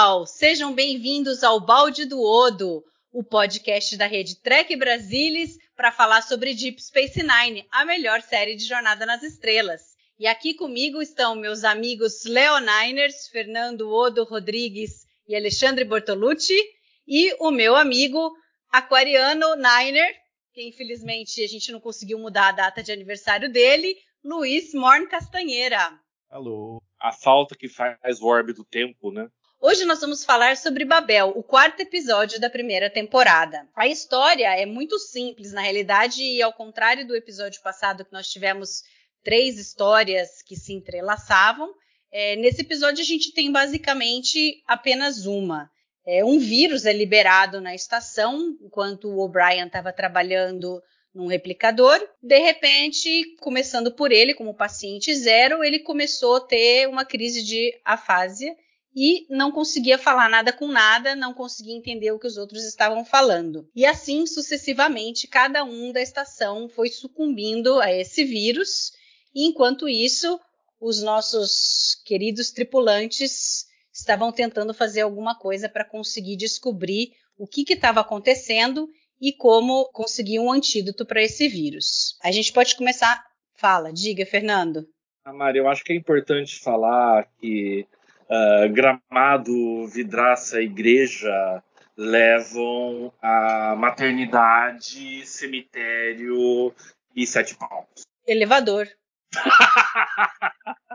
Pessoal, sejam bem-vindos ao Balde do Odo, o podcast da rede Trek Brasilis para falar sobre Deep Space Nine, a melhor série de Jornada nas Estrelas. E aqui comigo estão meus amigos Leoniners, Fernando Odo Rodrigues e Alexandre Bortolucci, e o meu amigo Aquariano Niner, que infelizmente a gente não conseguiu mudar a data de aniversário dele, Luiz Morn Castanheira. Alô. A falta que faz o orbe do tempo, né? Hoje nós vamos falar sobre Babel, o quarto episódio da primeira temporada. A história é muito simples, na realidade, e ao contrário do episódio passado, que nós tivemos três histórias que se entrelaçavam, é, nesse episódio a gente tem basicamente apenas uma. É, um vírus é liberado na estação, enquanto o O'Brien estava trabalhando num replicador. De repente, começando por ele, como paciente zero, ele começou a ter uma crise de afásia e não conseguia falar nada com nada, não conseguia entender o que os outros estavam falando. E assim sucessivamente, cada um da estação foi sucumbindo a esse vírus, e enquanto isso, os nossos queridos tripulantes estavam tentando fazer alguma coisa para conseguir descobrir o que estava acontecendo e como conseguir um antídoto para esse vírus. A gente pode começar. Fala, diga, Fernando. Ah, Mari, eu acho que é importante falar que uh, Gramado, Vidraça, Igreja levam a maternidade, cemitério e sete palmos. Elevador.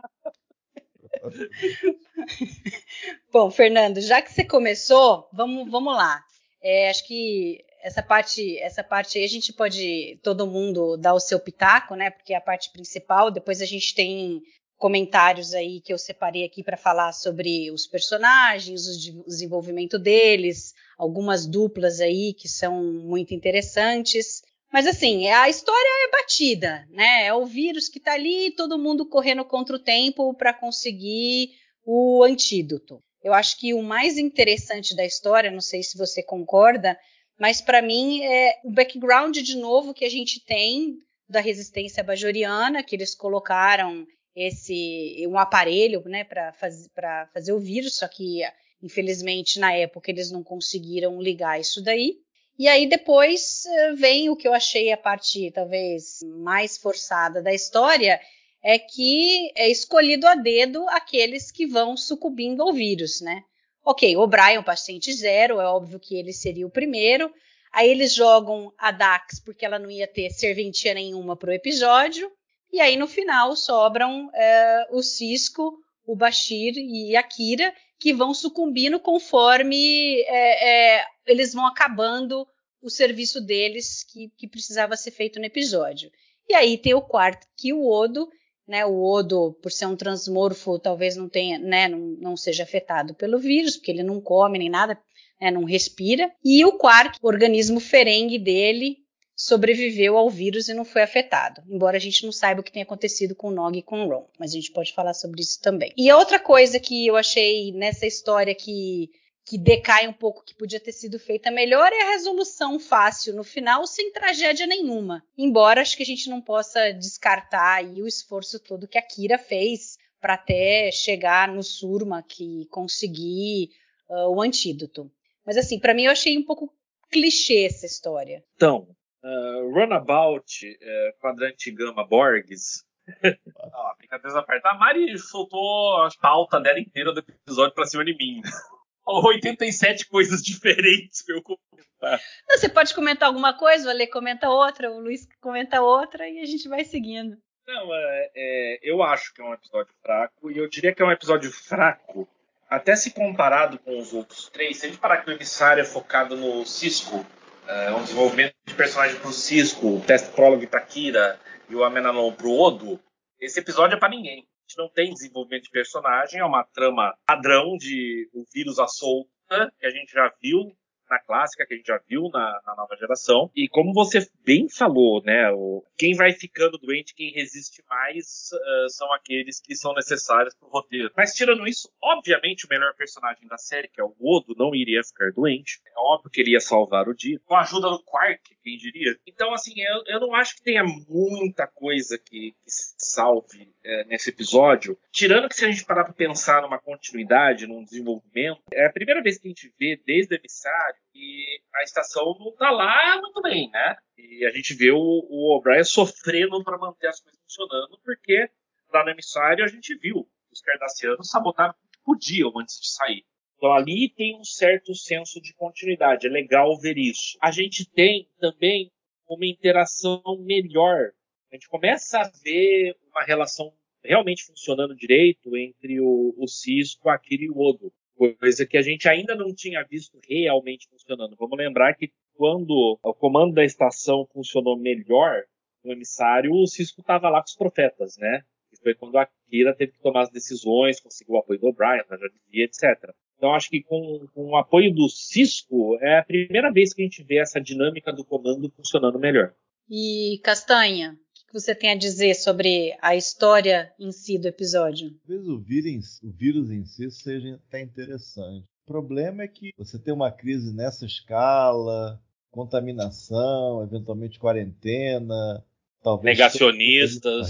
Bom, Fernando, já que você começou, vamos, vamos lá. É, acho que essa parte, essa parte aí a gente pode todo mundo dar o seu pitaco, né? Porque é a parte principal. Depois a gente tem comentários aí que eu separei aqui para falar sobre os personagens, o desenvolvimento deles, algumas duplas aí que são muito interessantes. Mas assim, a história é batida, né? É o vírus que está ali, todo mundo correndo contra o tempo para conseguir o antídoto. Eu acho que o mais interessante da história, não sei se você concorda, mas para mim é o background de novo que a gente tem da resistência bajoriana, que eles colocaram esse um aparelho né, para faz, fazer o vírus, só que infelizmente na época eles não conseguiram ligar isso daí. E aí depois eh, vem o que eu achei a parte talvez mais forçada da história, é que é escolhido a dedo aqueles que vão sucumbindo ao vírus, né? Ok, o Brian, paciente zero, é óbvio que ele seria o primeiro. Aí eles jogam a Dax porque ela não ia ter serventia nenhuma para o episódio. E aí no final sobram é, o Cisco, o Bashir e a Kira, que vão sucumbindo conforme é, é, eles vão acabando o serviço deles que, que, precisava ser feito no episódio. E aí tem o quarto, que o Odo, né, o Odo, por ser um transmorfo, talvez não tenha, né, não, não seja afetado pelo vírus, porque ele não come nem nada, né, não respira. E o quarto, o organismo ferengue dele, sobreviveu ao vírus e não foi afetado, embora a gente não saiba o que tem acontecido com o Nog e com o Ron, mas a gente pode falar sobre isso também. E a outra coisa que eu achei nessa história que que decai um pouco, que podia ter sido feita melhor, é a resolução fácil no final, sem tragédia nenhuma. Embora acho que a gente não possa descartar o esforço todo que a Kira fez para até chegar no Surma que conseguir uh, o antídoto. Mas assim, para mim eu achei um pouco clichê essa história. Então, Uh, Runabout, uh, quadrante gama Borges. Ó, brincadeiras à parte. A Mari soltou a pauta dela inteira do episódio pra cima de mim. 87 coisas diferentes pra eu comentar. Não, você pode comentar alguma coisa, o Ale comenta outra, o Luiz comenta outra e a gente vai seguindo. Não, é, é, eu acho que é um episódio fraco e eu diria que é um episódio fraco até se comparado com os outros três. Se a gente parar que o emissário é focado no Cisco, uh, um desenvolvimento de personagem pro Cisco, o teste prólogo pra Kira e o Amenanon pro Odo, esse episódio é para ninguém. A gente não tem desenvolvimento de personagem, é uma trama padrão de o vírus à solta, que a gente já viu na clássica, que a gente já viu na, na nova geração. E como você bem falou, né? O, quem vai ficando doente, quem resiste mais, uh, são aqueles que são necessários pro roteiro. Mas tirando isso, obviamente o melhor personagem da série, que é o Odo, não iria ficar doente. É óbvio que ele ia salvar o dia. Com a ajuda do Quark, quem diria? Então, assim, eu, eu não acho que tenha muita coisa que, que salve é, nesse episódio. Tirando que se a gente parar para pensar numa continuidade, num desenvolvimento, é a primeira vez que a gente vê desde o emissário que a estação não tá lá muito bem, né? E a gente vê o, o O'Brien sofrendo para manter as coisas funcionando, porque lá no emissário a gente viu os cardassianos sabotaram o que podiam antes de sair. Então ali tem um certo senso de continuidade, é legal ver isso. A gente tem também uma interação melhor. A gente começa a ver uma relação realmente funcionando direito entre o, o Cisco, a Kira e o Odo. Coisa que a gente ainda não tinha visto realmente funcionando. Vamos lembrar que quando o comando da estação funcionou melhor, o emissário, o Cisco estava lá com os profetas, né? E foi quando a Kira teve que tomar as decisões, conseguiu o apoio do O'Brien, da Jardim, etc. Então acho que com, com, o apoio do Cisco é a primeira vez que a gente vê essa dinâmica do comando funcionando melhor. E Castanha, você tem a dizer sobre a história em si do episódio? Talvez o vírus, o vírus em si seja até interessante. O problema é que você tem uma crise nessa escala, contaminação, eventualmente quarentena, Talvez negacionistas.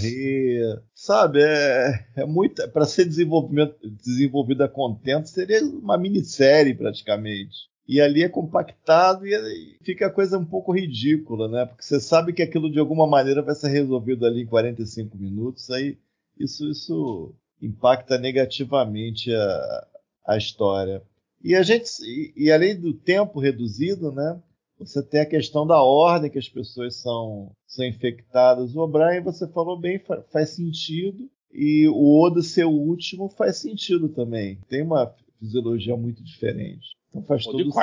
Sabe, é, é muito. Para ser desenvolvimento, desenvolvido a contento, seria uma minissérie praticamente. E ali é compactado e fica a coisa um pouco ridícula, né? Porque você sabe que aquilo de alguma maneira vai ser resolvido ali em 45 minutos, aí isso, isso impacta negativamente a, a história. E a gente, e, e além do tempo reduzido, né? Você tem a questão da ordem que as pessoas são, são infectadas. O O'Brien, você falou bem, faz sentido. E o Oda ser o último faz sentido também. Tem uma fisiologia muito diferente. Então faz o todo sentido.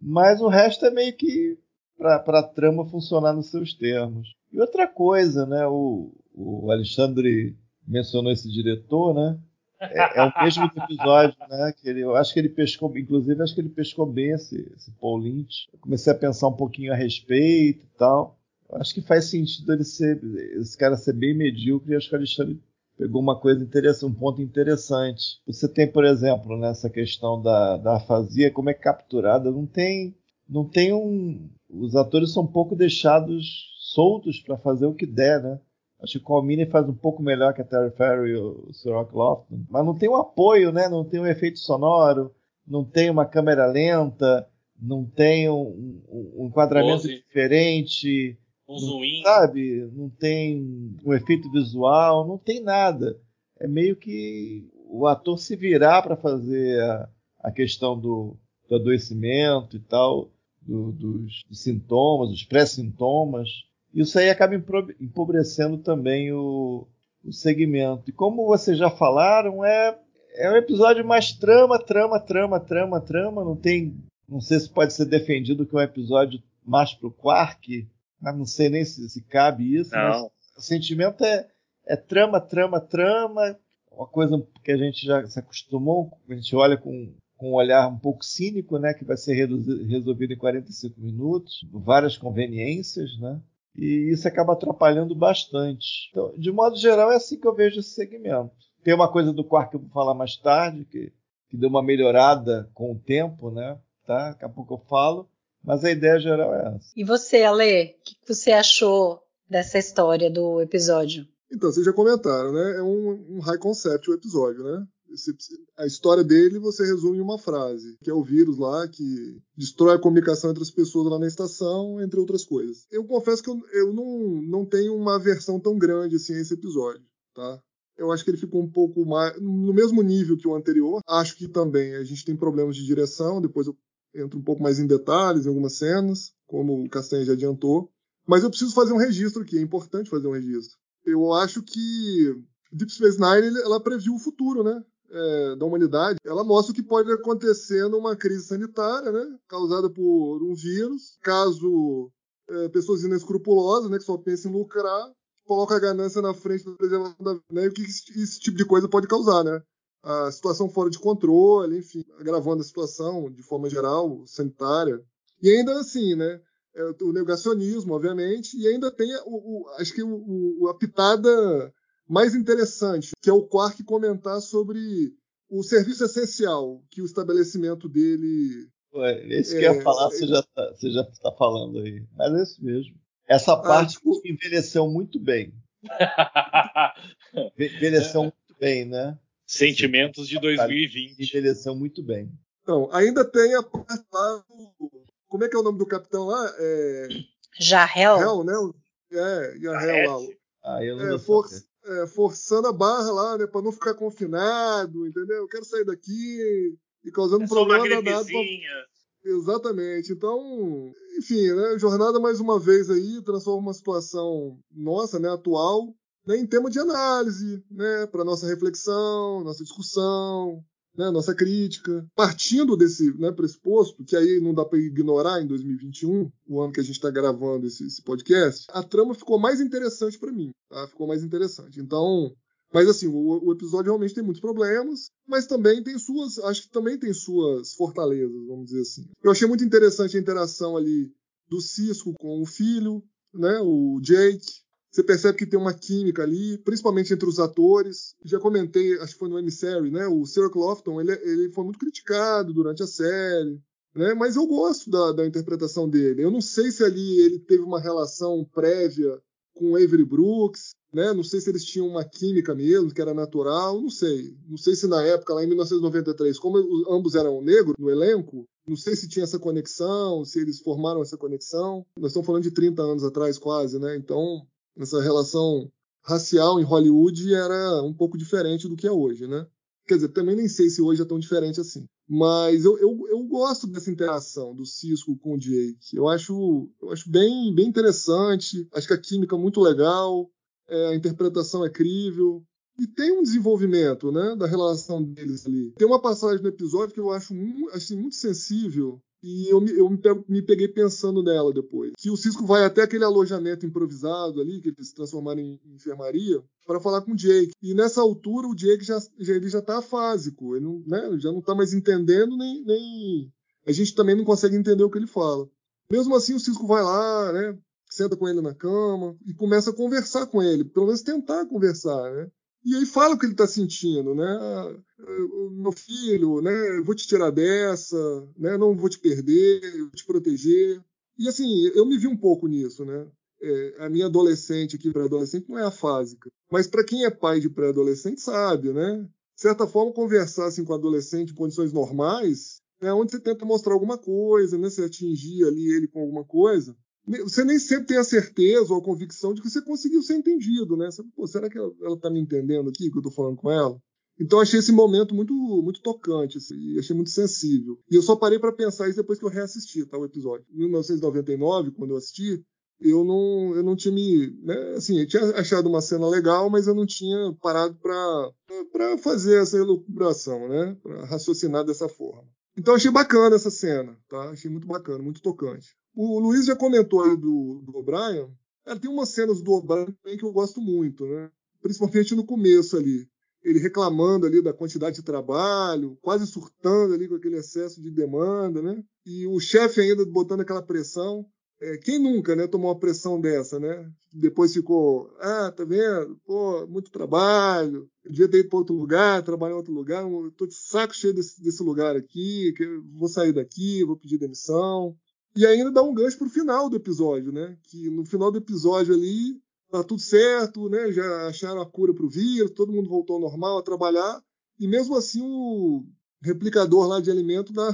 Mas o resto é meio que para a trama funcionar nos seus termos. E outra coisa, né? O, o Alexandre mencionou esse diretor, né? É, é, o mesmo episódio, né? Que ele, eu acho que ele pescou, inclusive, acho que ele pescou bem esse, esse Paul Lynch. Eu comecei a pensar um pouquinho a respeito e tal. Eu acho que faz sentido ele ser, esse cara ser bem medíocre e acho que o Alexandre pegou uma coisa interessante, um ponto interessante. Você tem, por exemplo, nessa questão da, da afasia, como é capturada, não tem, não tem um, os atores são um pouco deixados soltos para fazer o que der, né? Acho que o Colmini faz um pouco melhor que a Terry Farrell e o Sir Lofton. Mas não tem um apoio, né? Não tem um efeito sonoro, não tem uma câmera lenta, não tem um, um enquadramento Pose. diferente. Um zoom. Sabe? Não tem um efeito visual, não tem nada. É meio que o ator se virar para fazer a, a questão do, do, adoecimento e tal, do, dos, dos sintomas, dos pré-sintomas isso aí acaba empobrecendo também o, o segmento. E como vocês já falaram, é, é um episódio mais trama, trama, trama, trama, trama. Não tem. Não sei se pode ser defendido que é um episódio mais pro Quark. Não sei nem se, se cabe isso. Não. o sentimento é, é trama, trama, trama. Uma coisa que a gente já se acostumou, a gente olha com, com um olhar um pouco cínico, né, que vai ser resolvido em 45 minutos, várias conveniências, né? e isso acaba atrapalhando bastante. Então, de modo geral, é assim que eu vejo esse segmento. Tem uma coisa do quarto que eu vou falar mais tarde, que, que deu uma melhorada com o tempo, né? Tá? Daqui a pouco eu falo, mas a ideia geral é essa. E você, Ale, o que você achou dessa história do episódio? Então, vocês já comentaram, né? É um, um high concept o episódio, né? a história dele você resume em uma frase, que é o vírus lá que destrói a comunicação entre as pessoas lá na estação, entre outras coisas. Eu confesso que eu, eu não, não tenho uma versão tão grande assim a esse episódio, tá? Eu acho que ele ficou um pouco mais no mesmo nível que o anterior. Acho que também a gente tem problemas de direção, depois eu entro um pouco mais em detalhes em algumas cenas, como o Castanha já adiantou. Mas eu preciso fazer um registro aqui, é importante fazer um registro. Eu acho que Deep Space Nine ela previu o futuro, né? é, da humanidade, ela mostra o que pode acontecer numa crise sanitária, né, causada por um vírus, caso é, pessoas inescrupulosas, né, que só pensam em lucrar, coloca a ganância na frente da preservação da vida, né, e o que esse, esse tipo de coisa pode causar, né? A situação fora de controle, enfim, agravando a situação de forma geral, sanitária. E ainda assim, né? É, o negacionismo, obviamente, e ainda tem o, o acho que o, o, a pitada mais interessante, que é o Quark comentar sobre o serviço essencial que o estabelecimento dele. Ué, esse é, que eu ia falar, é, você já está você já tá falando aí. Mas é isso mesmo. Essa ah, parte ah, tipo... envelheceu muito bem. envelheceu muito bem, né? Sentimentos de 2020. Envelheceu muito bem. Então, ainda tem a parte lá do. Como é que é o nome do capitão lá? É... Jahel. Jahel, né? É, Jahel lá. Ah, eu não é, for, é, forçando a barra lá, né? Pra não ficar confinado, entendeu? Eu quero sair daqui e causando é problema danado. Pra... Exatamente. Então, enfim, né? Jornada mais uma vez aí transforma uma situação nossa, né? Atual, né, em tema de análise, né? Para nossa reflexão, nossa discussão, né, nossa crítica, partindo desse né, pressuposto, que aí não dá para ignorar em 2021, o ano que a gente está gravando esse, esse, podcast, a trama ficou mais interessante para mim, tá? ficou mais interessante. Então, mas assim, o, o, episódio realmente tem muitos problemas, mas também tem suas, acho que também tem suas fortalezas, vamos dizer assim. Eu achei muito interessante a interação ali do Cisco com o filho, né, o Jake, você percebe que tem uma química ali, principalmente entre os atores. Já comentei, acho que foi no Emissary, né? O Sarah Clofton, ele, ele foi muito criticado durante a série, né? Mas eu gosto da, da interpretação dele. Eu não sei se ali ele teve uma relação prévia com Avery Brooks, né? Não sei se eles tinham uma química mesmo, que era natural, não sei. Não sei se na época, lá em 1993, como ambos eram negros no elenco, não sei se tinha essa conexão, se eles formaram essa conexão. Nós estamos falando de 30 anos atrás, quase, né? Então, essa relação racial em Hollywood era um pouco diferente do que é hoje, né? Quer dizer, também nem sei se hoje é tão diferente assim. Mas eu, eu, eu gosto dessa interação do Cisco com o Jake. Eu acho, eu acho bem, bem interessante. Acho que a química é muito legal, é, a interpretação é crível. E tem um desenvolvimento né, da relação deles ali. Tem uma passagem no episódio que eu acho assim, muito sensível e eu, me, eu me, peguei pensando nela depois. Que o Cisco vai até aquele alojamento improvisado ali, que eles transformaram em, enfermaria, para falar com o Jake. E nessa altura o Jake já, já, ele já tá afásico, ele não, né, já não tá mais entendendo, nem, nem. A gente também não consegue entender o que ele fala. Mesmo assim, o Cisco vai lá, né? Senta com ele na cama e começa a conversar com ele, pelo menos tentar conversar, né? E aí fala o que ele está sentindo, né? Meu filho, né? Vou te tirar dessa, né? Não vou te perder, vou te proteger. E assim, eu me vi um pouco nisso, né? É, a minha adolescente aqui, pré-adolescente, não é afásica. Mas para quem é pai de pré-adolescente, sabe, né? De certa forma, conversar assim, com adolescente em condições normais é onde você tenta mostrar alguma coisa, né? Você atingir ali ele com alguma coisa você nem sempre tem a certeza ou a convicção de que você conseguiu ser entendido, né? Você, Pô, será que ela está me entendendo aqui que eu estou falando com ela? Então achei esse momento muito muito tocante, assim, achei muito sensível. E eu só parei para pensar isso depois que eu reassisti tá, o episódio. Em 1999, quando eu assisti, eu não, eu não tinha me. Né, assim, eu tinha achado uma cena legal, mas eu não tinha parado para fazer essa elucubração, né? Para raciocinar dessa forma. Então achei bacana essa cena, tá? Achei muito bacana, muito tocante. O Luiz já comentou aí do, do O'Brien. Tem umas cenas do O'Brien que eu gosto muito, né? Principalmente no começo ali. Ele reclamando ali da quantidade de trabalho, quase surtando ali com aquele excesso de demanda, né? E o chefe ainda botando aquela pressão. É, quem nunca, né, tomou uma pressão dessa, né? Depois ficou, ah, tá vendo? Pô, muito trabalho, devia ter ido para outro lugar, trabalhar em outro lugar, tô de saco cheio desse, desse lugar aqui, vou sair daqui, vou pedir demissão. E ainda dá um gancho pro final do episódio, né? Que no final do episódio ali tá tudo certo, né? Já acharam a cura pro vírus, todo mundo voltou ao normal a trabalhar. E mesmo assim o replicador lá de alimento dá,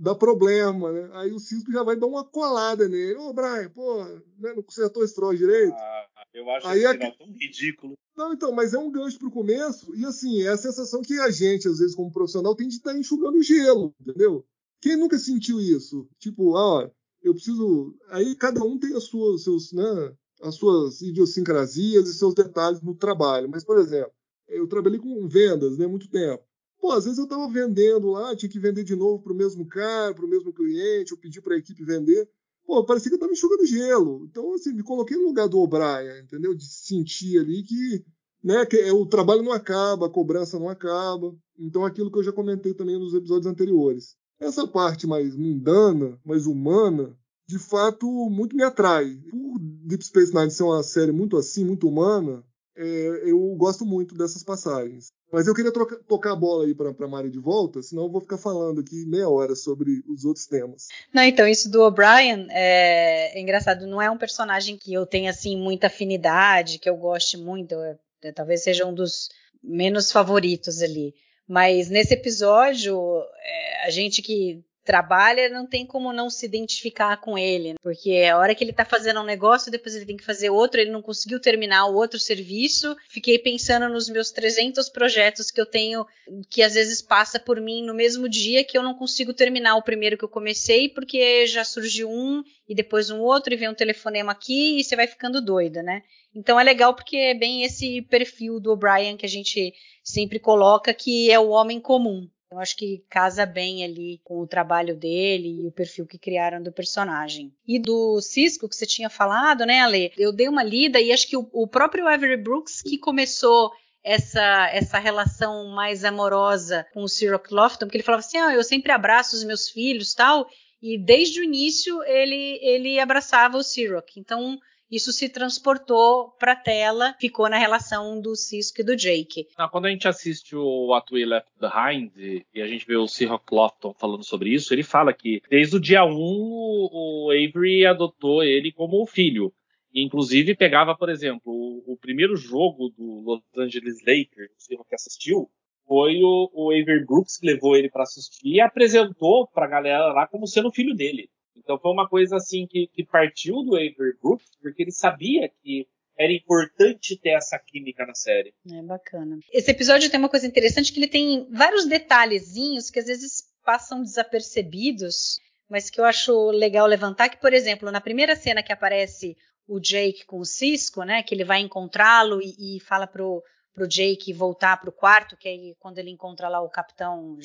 dá problema, né? Aí o Cisco já vai dar uma colada nele. Ô, Brian, pô, né? não consertou esse troço direito? Ah, eu acho Aí esse final tão ridículo. Não, então, mas é um gancho pro começo. E assim, é a sensação que a gente, às vezes, como profissional, tem de estar tá enxugando gelo, entendeu? Quem nunca sentiu isso? Tipo, ah, eu preciso. Aí cada um tem as suas, seus, né, as suas idiosincrasias e seus detalhes no trabalho. Mas, por exemplo, eu trabalhei com vendas né, muito tempo. Pô, às vezes eu estava vendendo lá, tinha que vender de novo para o mesmo cara, para o mesmo cliente, eu pedi para a equipe vender. Pô, parecia que eu estava enxugando gelo. Então, assim, me coloquei no lugar do O'Brien, entendeu? De sentir ali que, né, que é, o trabalho não acaba, a cobrança não acaba. Então, aquilo que eu já comentei também nos episódios anteriores. Essa parte mais mundana, mais humana, de fato, muito me atrai. Por Deep Space Nine ser uma série muito assim, muito humana, é, eu gosto muito dessas passagens. Mas eu queria trocar, tocar a bola aí para Mari de volta, senão eu vou ficar falando aqui meia hora sobre os outros temas. Não, então, isso do O'Brien é, é engraçado. Não é um personagem que eu tenha, assim, muita afinidade, que eu goste muito. É, é, talvez seja um dos menos favoritos ali. Mas nesse episódio, é, a gente que trabalha, não tem como não se identificar com ele, né? porque a hora que ele tá fazendo um negócio, depois ele tem que fazer outro, ele não conseguiu terminar o outro serviço. Fiquei pensando nos meus 300 projetos que eu tenho, que às vezes passa por mim no mesmo dia que eu não consigo terminar o primeiro que eu comecei, porque já surgiu um e depois um outro e vem um telefonema aqui e você vai ficando doida, né? Então é legal porque é bem esse perfil do O'Brien que a gente sempre coloca que é o homem comum. Eu acho que casa bem ali com o trabalho dele e o perfil que criaram do personagem. E do Cisco, que você tinha falado, né, Ale? Eu dei uma lida e acho que o, o próprio Avery Brooks que começou essa, essa relação mais amorosa com o Cyril Clofton, porque ele falava assim, ah, eu sempre abraço os meus filhos tal, e desde o início ele, ele abraçava o Cyril. Então, isso se transportou para a tela, ficou na relação do Cisco e do Jake. Ah, quando a gente assiste o What We Left Behind e a gente vê o Cyril Clofton falando sobre isso, ele fala que desde o dia 1 o Avery adotou ele como filho. E, inclusive pegava, por exemplo, o, o, primeiro jogo do Los Angeles Lakers, o que assistiu, foi o, o Avery Brooks que levou ele para assistir e apresentou para a galera lá como sendo filho dele. Então foi uma coisa assim que, que partiu do Avery Brooks, porque ele sabia que era importante ter essa química na série. É bacana. Esse episódio tem uma coisa interessante que ele tem vários detalhezinhos que às vezes passam desapercebidos, mas que eu acho legal levantar que, por exemplo, na primeira cena que aparece o Jake com o Cisco, né, que ele vai encontrá-lo e, e fala pro pro Jake voltar pro quarto, que aí quando ele encontra lá o capitão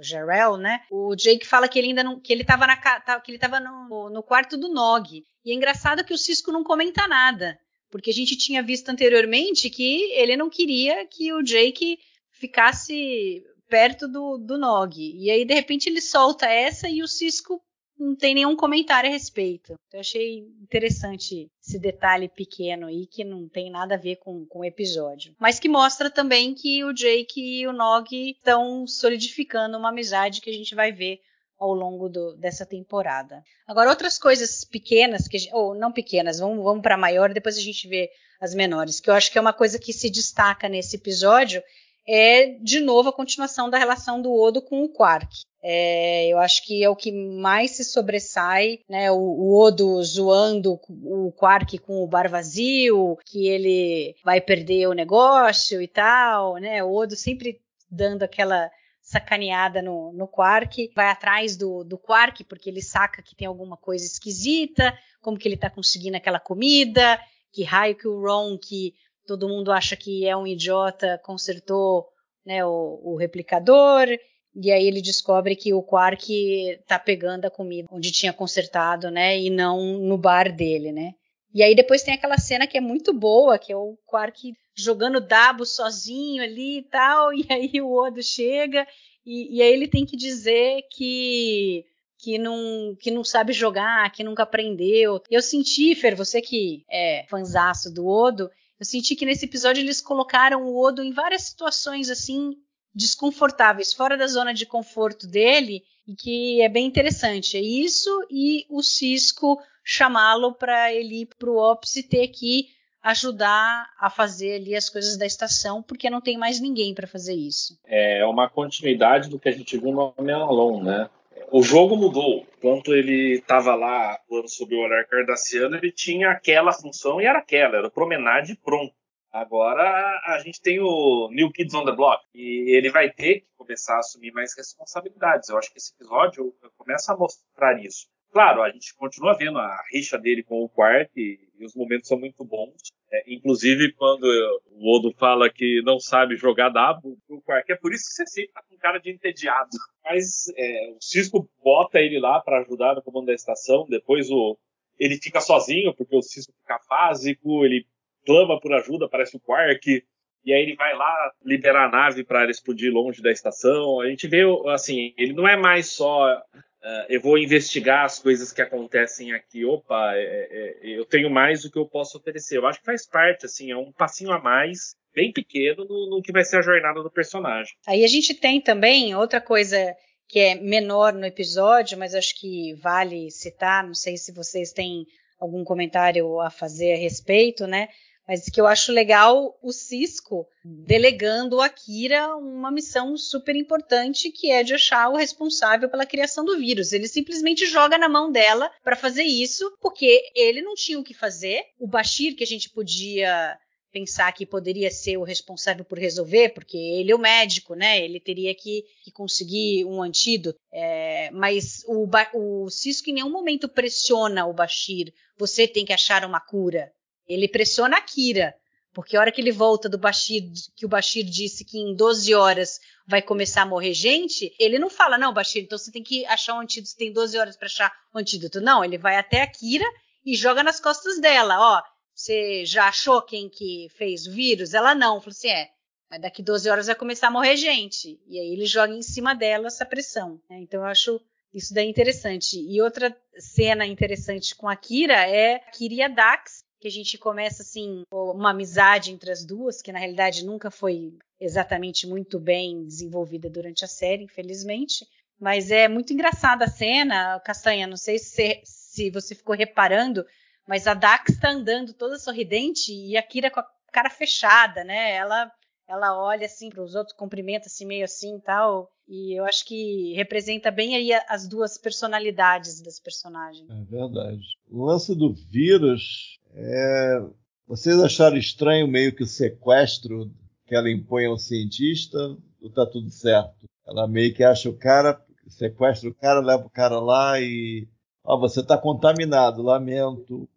Jarrell, né? O Jake fala que ele ainda não, que ele tava na que ele tava no, no quarto do Nog. E é engraçado que o Cisco não comenta nada, porque a gente tinha visto anteriormente que ele não queria que o Jake ficasse perto do, do Nog. E aí, de repente, ele solta essa e o Cisco não tem nenhum comentário a respeito. Eu achei interessante esse detalhe pequeno aí que não tem nada a ver com, com o episódio. Mas que mostra também que o Jake e o Nog estão solidificando uma amizade que a gente vai ver ao longo do, dessa temporada. Agora, outras coisas pequenas, que, ou não pequenas, vamos, vamos para maior, depois a gente vê as menores, que eu acho que é uma coisa que se destaca nesse episódio, é de novo a continuação da relação do Odo com o Quark. É, eu acho que é o que mais se sobressai, né? O, o, Odo zoando o Quark com o bar vazio, que ele vai perder o negócio e tal, né? O Odo sempre dando aquela sacaneada no, no Quark, vai atrás do, do Quark porque ele saca que tem alguma coisa esquisita, como que ele tá conseguindo aquela comida, que raio que o Ron, que todo mundo acha que é um idiota, consertou né, o, o replicador, e aí ele descobre que o Quark tá pegando a comida onde tinha consertado, né? E não no bar dele, né? E aí depois tem aquela cena que é muito boa, que é o Quark jogando dabo sozinho ali e tal, e aí o Odo chega e, e aí ele tem que dizer que que não, que não sabe jogar, que nunca aprendeu. Eu senti, Fer, você que é fanzaço do Odo, eu senti que nesse episódio eles colocaram o Odo em várias situações assim desconfortáveis, fora da zona de conforto dele, e que é bem interessante. É isso e o Cisco chamá-lo para ele ir para o Ops e ter que ajudar a fazer ali as coisas da estação, porque não tem mais ninguém para fazer isso. É uma continuidade do que a gente viu no Homem Alone, né? O jogo mudou. Enquanto ele estava lá atuando sob o olhar cardassiano, ele tinha aquela função e era aquela, era promenade pronto. Agora a gente tem o New Kids on the Block e ele vai ter que começar a assumir mais responsabilidades. Eu acho que esse episódio começa a mostrar isso. Claro, a gente continua vendo a rixa dele com o Quark e, e os momentos são muito bons. É, inclusive, quando o Odo fala que não sabe jogar dado, o Quark é por isso que você sempre tá com cara de entediado. Mas é, o Cisco bota ele lá para ajudar no comando da estação, depois o, ele fica sozinho, porque o Cisco fica fásico, ele clama por ajuda, parece o Quark, e aí ele vai lá liberar a nave para ela explodir longe da estação. A gente vê, assim, ele não é mais só uh, eu vou investigar as coisas que acontecem aqui. Opa, é, é, eu tenho mais do que eu posso oferecer. Eu acho que faz parte, assim, é um passinho a mais, bem pequeno, no, no que vai ser a jornada do personagem. Aí a gente tem também outra coisa que é menor no episódio, mas acho que vale citar. Não sei se vocês têm algum comentário a fazer a respeito, né? Mas que eu acho legal o Cisco delegando a Kira uma missão super importante, que é de achar o responsável pela criação do vírus. Ele simplesmente joga na mão dela para fazer isso, porque ele não tinha o que fazer. O Bashir, que a gente podia pensar que poderia ser o responsável por resolver, porque ele é o médico, né? Ele teria que, que conseguir um antídoto. É, mas o, o Cisco em nenhum momento pressiona o Bashir. Você tem que achar uma cura. Ele pressiona a Kira, porque a hora que ele volta do Bashir, que o Bashir disse que em 12 horas vai começar a morrer gente, ele não fala, não, Bashir, então você tem que achar um antídoto, você tem 12 horas para achar um antídoto. Não, ele vai até a Kira e joga nas costas dela, ó, você já achou quem que fez o vírus? Ela não, falou assim, é, mas daqui 12 horas vai começar a morrer gente. E aí ele joga em cima dela essa pressão. Né? Então eu acho isso daí interessante. E outra cena interessante com a Kira é a Kira e a Dax que a gente começa assim uma amizade entre as duas, que na realidade nunca foi exatamente muito bem desenvolvida durante a série, infelizmente. Mas é muito engraçada a cena, Castanha. Não sei se, se você ficou reparando, mas a Dax está andando toda sorridente e a Kira com a cara fechada, né? Ela ela olha assim para os outros, cumprimenta assim meio assim tal. E eu acho que representa bem aí as duas personalidades das personagens. É verdade. O lance do vírus é... Vocês acharam estranho meio que o sequestro que ela impõe ao cientista? Ou tá tudo certo? Ela meio que acha o cara, sequestra o cara, leva o cara lá e. Ó, oh, você tá contaminado, lamento.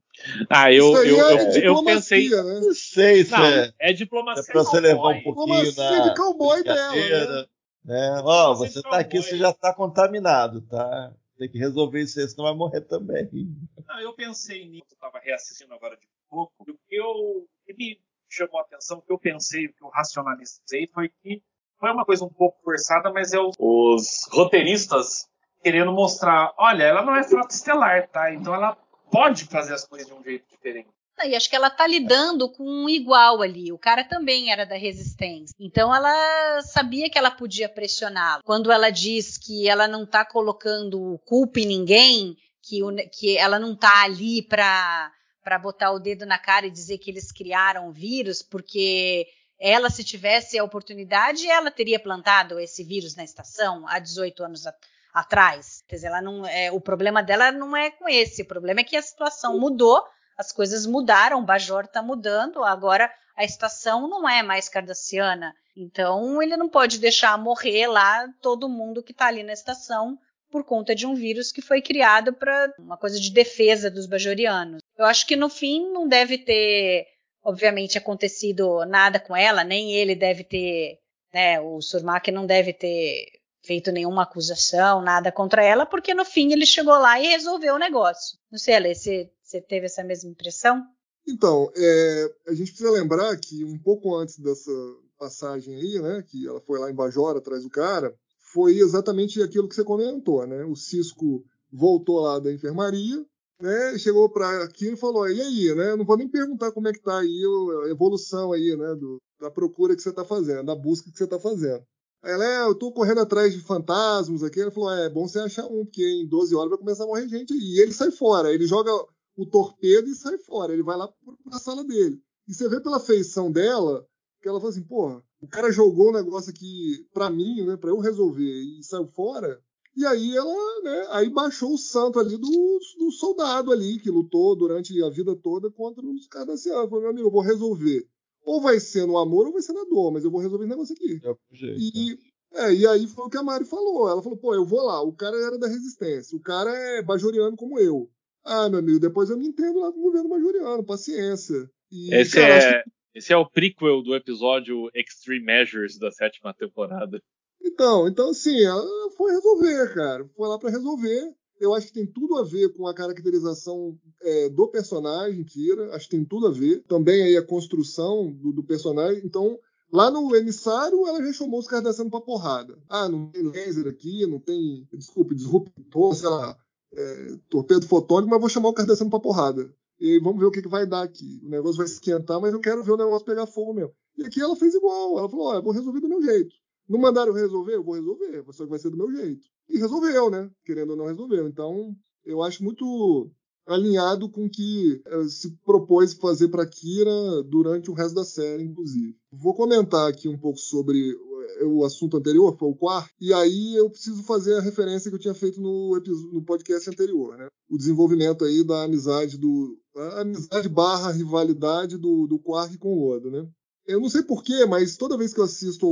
Ah, eu, eu, é eu, eu pensei. Né? Não sei se não, é, é diplomacia. É pra você levar um pouquinho na. De cowboy dela, né? né? Ó, oh, você tá aqui, você já tá contaminado, tá? Tem que resolver isso aí, senão vai morrer também. Não, eu pensei nisso, eu tava reassistindo agora de pouco. O que, eu, que me chamou a atenção, o que eu pensei, o que eu racionalizei foi que foi uma coisa um pouco forçada, mas é os, os roteiristas querendo mostrar, olha, ela não é frota estelar, tá? Então ela pode fazer as coisas de um jeito diferente. E acho que ela tá lidando com um igual ali. O cara também era da resistência. Então ela sabia que ela podia pressioná-lo. Quando ela diz que ela não tá colocando culpa em ninguém, que, que ela não tá ali para para botar o dedo na cara e dizer que eles criaram o vírus, porque ela, se tivesse a oportunidade, ela teria plantado esse vírus na estação há 18 anos atrás atrás. Quer dizer, ela não é, o problema dela não é com esse, o problema é que a situação mudou, as coisas mudaram, o Bajor está mudando, agora a estação não é mais cardassiana. Então ele não pode deixar morrer lá todo mundo que está ali na estação por conta de um vírus que foi criado para uma coisa de defesa dos bajorianos. Eu acho que no fim não deve ter, obviamente, acontecido nada com ela, nem ele deve ter, né, o Surmak não deve ter feito nenhuma acusação, nada contra ela, porque no fim ele chegou lá e resolveu o negócio. Não sei, Ale, você, você teve essa mesma impressão? Então, é, a gente precisa lembrar que um pouco antes dessa passagem aí, né, que ela foi lá em Bajora atrás do cara, foi exatamente aquilo que você comentou, né? O Cisco voltou lá da enfermaria, né? Chegou para aqui e falou: "E aí, né? não vou nem perguntar como é que tá aí a evolução aí, né, do, da procura que você está fazendo, da busca que você está fazendo". Ela, é, eu tô correndo atrás de fantasmas aqui. Ela falou, é, é bom você achar um, porque em 12 horas vai começar a morrer gente. E ele sai fora, ele joga o torpedo e sai fora. Ele vai lá pra sala dele. E você vê pela feição dela, que ela fala assim, porra, o cara jogou um negócio aqui pra mim, né, pra eu resolver, e saiu fora. E aí ela, né, aí baixou o santo ali do, do soldado ali, que lutou durante a vida toda contra os caras Ela falou, meu amigo, eu vou resolver. Ou vai ser no amor ou vai ser na dor, mas eu vou resolver esse negócio aqui. É e É, e aí foi o que a Mari falou. Ela falou, pô, eu vou lá. O cara era da resistência. O cara é bajoriano como eu. Ah, meu amigo, depois eu me entendo lá com o governo bajoriano. Paciência. E, esse, cara, é, que... esse é o prequel do episódio Extreme Measures da sétima temporada. Então, então assim, ela foi resolver, cara. Foi lá para resolver. Eu acho que tem tudo a ver com a caracterização é, do personagem, Kira. Acho que tem tudo a ver. Também aí a construção do, do personagem. Então, Lá no emissário, ela já chamou os Cardassianos pra porrada. Ah, não tem laser aqui, não tem, desculpe, disruptor, sei lá, é, torpedo fotônico, mas vou chamar o Cardassiano pra porrada. E vamos ver o que, que vai dar aqui. O negócio vai esquentar, mas eu quero ver o negócio pegar fogo mesmo. E aqui ela fez igual. Ela falou: eu vou resolver do meu jeito. Não mandaram resolver? Eu vou resolver. Só que vai ser do meu jeito. E resolveu, né? Querendo ou não, resolveu. Então, eu acho muito alinhado com o que eh, se propôs fazer para Kira durante o resto da série, inclusive. Vou comentar aqui um pouco sobre o assunto anterior, foi o quarto, e aí eu preciso fazer a referência que eu tinha feito no, no podcast anterior, né? O desenvolvimento aí da amizade do. Amizade barra rivalidade do, do Quark com o Oda, né? Eu não sei porquê, mas toda vez que eu assisto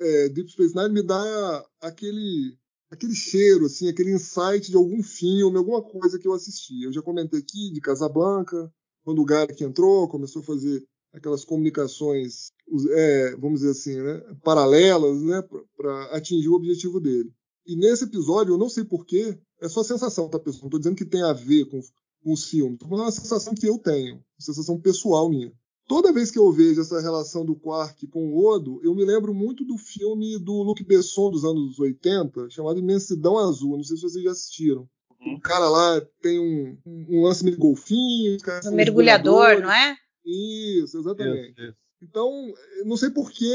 é, Deep Space Nine me dá aquele aquele cheiro, assim, aquele insight de algum filme, alguma coisa que eu assisti. Eu já comentei aqui de Casablanca, quando o Garrick entrou, começou a fazer aquelas comunicações, é, vamos dizer assim, né, paralelas, né, para atingir o objetivo dele. E nesse episódio, eu não sei porquê, é só sensação, tá, pessoal? Não estou dizendo que tem a ver com, com os filmes, estou falando uma sensação que eu tenho, uma sensação pessoal minha. Toda vez que eu vejo essa relação do Quark com o Odo, eu me lembro muito do filme do Luc Besson dos anos 80, chamado Imensidão Azul. Não sei se vocês já assistiram. Uhum. O cara lá tem um, um lance meio golfinho. Um mergulhador, não é? Isso, exatamente. Isso, isso. Então, não sei por que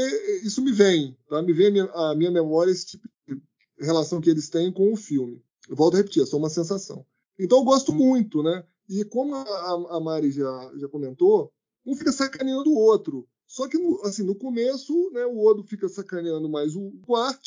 isso me vem, tá? Me vem a minha, a minha memória esse tipo de relação que eles têm com o filme. Eu volto a repetir, é só uma sensação. Então eu gosto muito, né? E como a, a Mari já, já comentou, um fica sacaneando o outro. Só que, no, assim, no começo, né, o Odo fica sacaneando mais o Quark,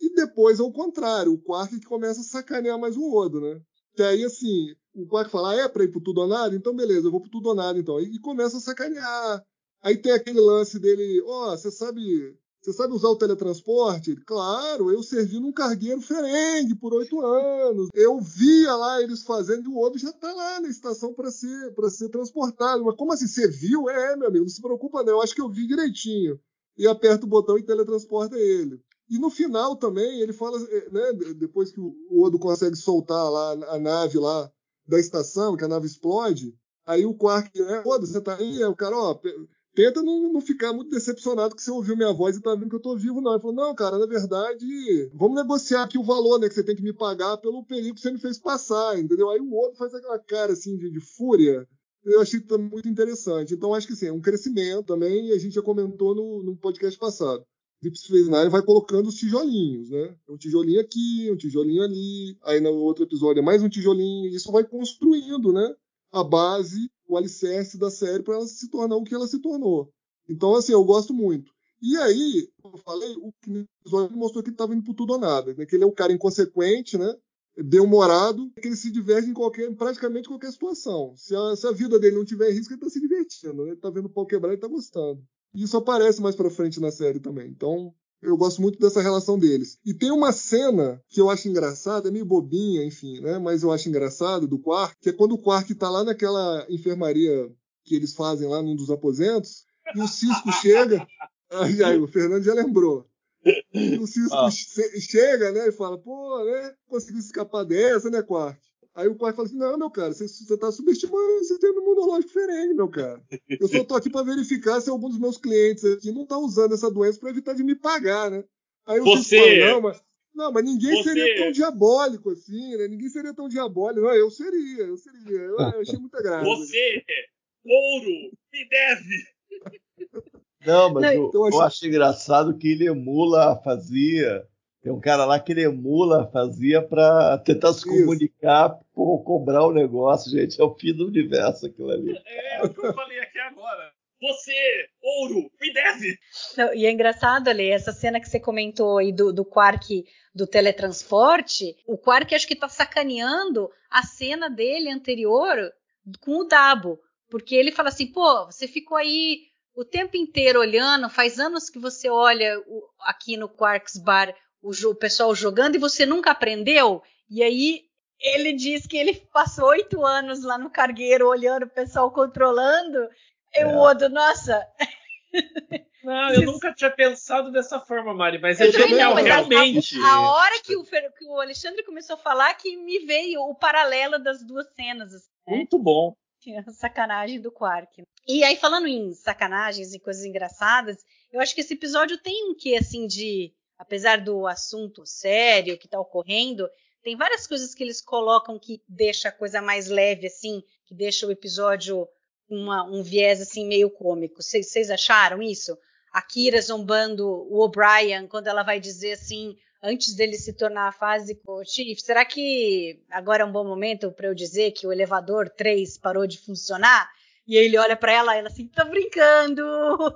e depois, ao contrário, o Quark que começa a sacanear mais o Odo, né? Que aí, assim, o Quark fala, ah, é pra ir pro tudo ou nada? Então, beleza, eu vou pro tudo ou nada, então. E, e começa a sacanear. Aí tem aquele lance dele, ó, oh, você sabe você sabe usar o teletransporte? Claro, eu servi num cargueiro ferengue por oito anos. Eu via lá eles fazendo e o outro já está lá na estação para ser, ser transportado. Mas como assim? Você viu? É, meu amigo, não se preocupa não. Eu acho que eu vi direitinho. E aperta o botão e teletransporta ele. E no final também, ele fala, eh, né, depois que o Odo consegue soltar lá a nave lá da estação, que a nave explode, aí o Quark, né, Odo, você tá aí? Aí o cara, ó, tenta não, não, ficar muito decepcionado que você ouviu minha voz e tá vendo que eu tô vivo, não. Ele falou, não, cara, na verdade, vamos negociar aqui o valor, né, que você tem que me pagar pelo perigo que você me fez passar, entendeu? Aí o outro faz aquela cara, assim, de, de fúria. Eu achei muito interessante. Então, acho que, sim, é um crescimento também, e a gente já comentou no, no podcast passado. Space Nine vai colocando os tijolinhos, né? Um tijolinho aqui, um tijolinho ali, aí no outro episódio é mais um tijolinho, e isso vai construindo, né? A base o alicerce da série para ela se tornar o que ela se tornou. Então, assim, eu gosto muito. E aí, como eu falei, o episódio mostrou que ele estava indo por tudo ou nada, né? que ele é um cara inconsequente, né? bem-humorado, que ele se diverte em qualquer, praticamente qualquer situação. Se a, se a vida dele não tiver risco, ele está se divertindo, né? ele está vendo o pau quebrar e está gostando. E isso aparece mais para frente na série também. Então, eu gosto muito dessa relação deles. E tem uma cena que eu acho engraçada, é meio bobinha, enfim, né? Mas eu acho engraçada do Quark, que é quando o Quark tá lá naquela enfermaria que eles fazem lá num dos aposentos, e o Cisco chega. Aí, aí, o Fernando já lembrou. E o Cisco ah. chega, né, e fala, pô, né, conseguiu escapar dessa, né, Quark? Aí o quarto fala assim: não, meu cara, você, está subestimando o sistema imunológico diferente, meu cara. Eu só tô aqui para verificar se algum dos meus clientes aqui não tá usando essa doença para evitar de me pagar, né? Aí você... fala, não, mas, não, mas ninguém você... seria tão diabólico assim, né? Ninguém seria tão diabólico. Não, eu seria, eu seria. Eu, eu achei muita graça. Você, ouro, me deve. Não, mas não, eu, então, eu achei engraçado que ele emula, fazia tem um cara lá que ele emula, fazia para tentar se comunicar por cobrar o negócio, gente. É o fim do universo aquilo ali. É, é o que eu falei aqui agora. Você, ouro, me deve! Não, e é engraçado, ali essa cena que você comentou aí do, do Quark do teletransporte, o Quark acho que tá sacaneando a cena dele anterior com o Dabo. Porque ele fala assim, pô, você ficou aí o tempo inteiro olhando, faz anos que você olha o, aqui no Quarks Bar o, o, pessoal jogando e você nunca aprendeu. E aí ele diz que ele passou oito anos lá no cargueiro olhando o pessoal controlando. Eu, é. Odo, nossa. Não, eu nunca tinha pensado dessa forma, Mari, mas é genial, mas realmente. A, a, hora que o, que o, Alexandre começou a falar que me veio o paralelo das duas cenas. Assim, né? Muito bom. A sacanagem do Quark. E aí, falando em sacanagens e coisas engraçadas, eu acho que esse episódio tem um quê, assim, de. Apesar do assunto sério que está ocorrendo, tem várias coisas que eles colocam que deixa a coisa mais leve, assim, que deixa o episódio uma, um viés, assim, meio cômico. Vocês acharam isso? A Kira zombando o O'Brien quando ela vai dizer assim, antes dele se tornar fase Chief, será que agora é um bom momento para eu dizer que o elevador 3 parou de funcionar? E aí ele olha para ela ela assim, tá brincando.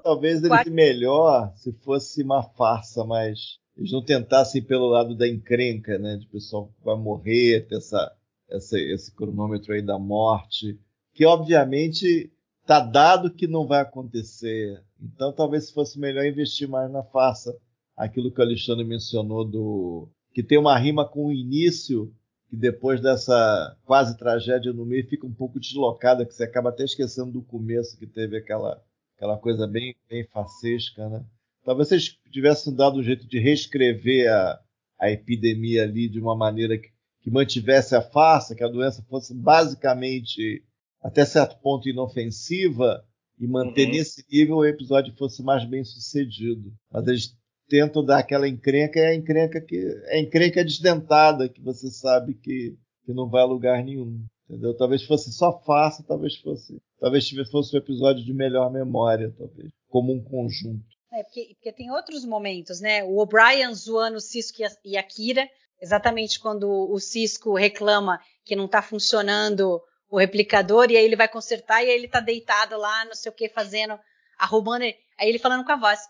Talvez ele melhor se fosse uma farsa, mas eles não tentassem pelo lado da encrenca, né? De pessoal que vai morrer, ter essa, essa, esse cronômetro aí da morte, que obviamente tá dado que não vai acontecer. Então talvez fosse melhor investir mais na farsa. Aquilo que o Alexandre mencionou do que tem uma rima com o início que depois dessa quase tragédia no meio fica um pouco deslocada, que você acaba até esquecendo do começo, que teve aquela, aquela coisa bem, bem facesca, né? Talvez vocês tivessem dado um jeito de reescrever a, a epidemia ali de uma maneira que, que mantivesse a farsa, que a doença fosse basicamente, até certo ponto, inofensiva, e manter uhum. nesse nível o episódio fosse mais bem sucedido. Mas eles tentam dar aquela encrenca, é a encrenca que é encrenca desdentada, que você sabe que, que não vai a lugar nenhum. Entendeu? Talvez fosse só fácil, talvez fosse. Talvez fosse um episódio de melhor memória, talvez. Como um conjunto. É, porque, porque tem outros momentos, né? O O'Brien zoando o Cisco e a, Kira, exatamente quando o Cisco reclama que não está funcionando o replicador, e aí ele vai consertar, e aí ele tá deitado lá, não sei o que, fazendo, arrumando. Aí ele falando com a voz: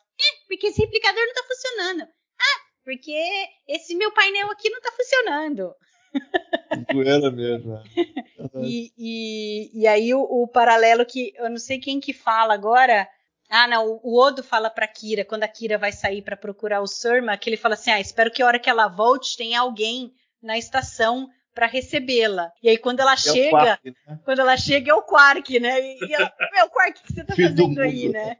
porque esse replicador não tá funcionando. Ah, porque esse meu painel aqui não tá funcionando. Doera mesmo. É. e, e, e, aí o, o, paralelo que eu não sei quem que fala agora. Ah, não, o Odo fala pra Kira, quando a Kira vai sair para procurar o Surma, que ele fala assim: ah, espero que a hora que ela volte tenha alguém na estação para recebê-la. E aí quando ela é chega, Quark, né? quando ela chega é o Quark, né? E ela, meu Quark, o que você tá fazendo aí, né?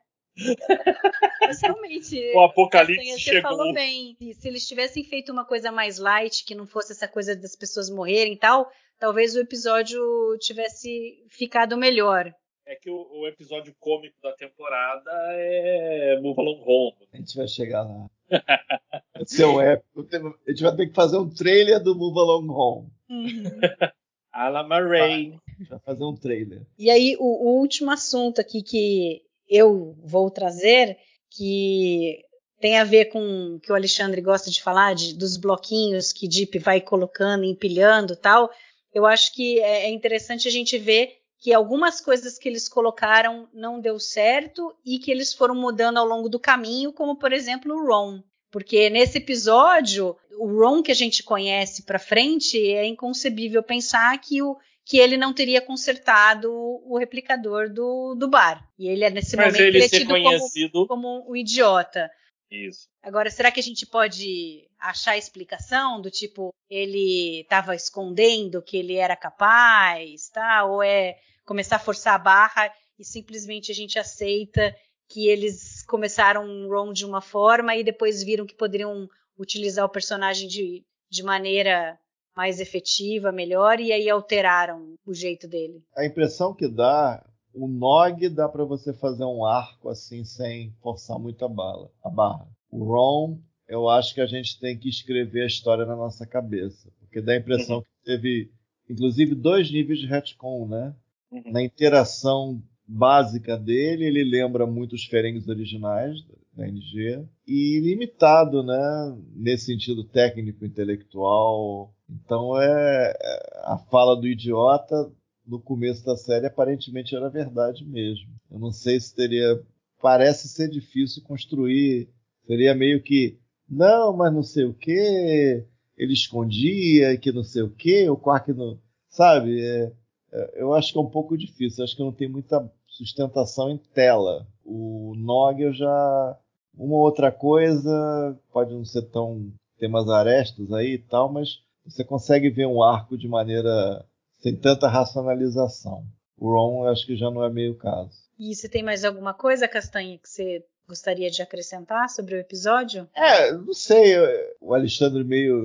Mas realmente. O apocalipse assim, chegou. falou bem. Se eles tivessem feito uma coisa mais light, que não fosse essa coisa das pessoas morrerem e tal, talvez o episódio tivesse ficado melhor. É que o, o episódio cômico da temporada é Move Along Home. A gente vai chegar lá. um épico. A gente vai ter que fazer um trailer do Move Along Home. Uhum. Alan Murray. A gente vai fazer um trailer. E aí, o, o último assunto aqui que eu vou trazer, que tem a ver com o que o Alexandre gosta de falar, de, dos bloquinhos que Deep vai colocando, empilhando tal. Eu acho que é, é interessante a gente ver que algumas coisas que eles colocaram não deu certo e que eles foram mudando ao longo do caminho, como por exemplo o Ron. Porque nesse episódio, o Ron que a gente conhece para frente, é inconcebível pensar que o, que ele não teria consertado o replicador do, do bar. E ele é nesse Mas momento ele, ele é tido conhecido... como, como um idiota. Isso. Agora, será que a gente pode achar explicação do tipo ele estava escondendo que ele era capaz, tá? Ou é começar a forçar a barra e simplesmente a gente aceita que eles começaram um Ron de uma forma e depois viram que poderiam utilizar o personagem de, de maneira mais efetiva, melhor, e aí alteraram o jeito dele. A impressão que dá, o Nog dá para você fazer um arco assim sem forçar muito a bala, a barra. O Ron, eu acho que a gente tem que escrever a história na nossa cabeça, porque dá a impressão uhum. que teve, inclusive, dois níveis de retcon, né? Uhum. Na interação básica dele, ele lembra muito os Ferengues originais da NG e limitado, né, nesse sentido técnico intelectual. Então é, é a fala do idiota no começo da série aparentemente era verdade mesmo. Eu não sei se teria parece ser difícil construir, seria meio que não, mas não sei o que, ele escondia que não sei o que, o Quark não, sabe? É, é, eu acho que é um pouco difícil. Acho que não tem muita sustentação em tela. O Nog já. Uma outra coisa, pode não ser tão. ter umas arestas aí e tal, mas você consegue ver um arco de maneira. sem tanta racionalização. O Ron acho que já não é meio caso. E você tem mais alguma coisa, Castanha, que você gostaria de acrescentar sobre o episódio? É, não sei. O Alexandre meio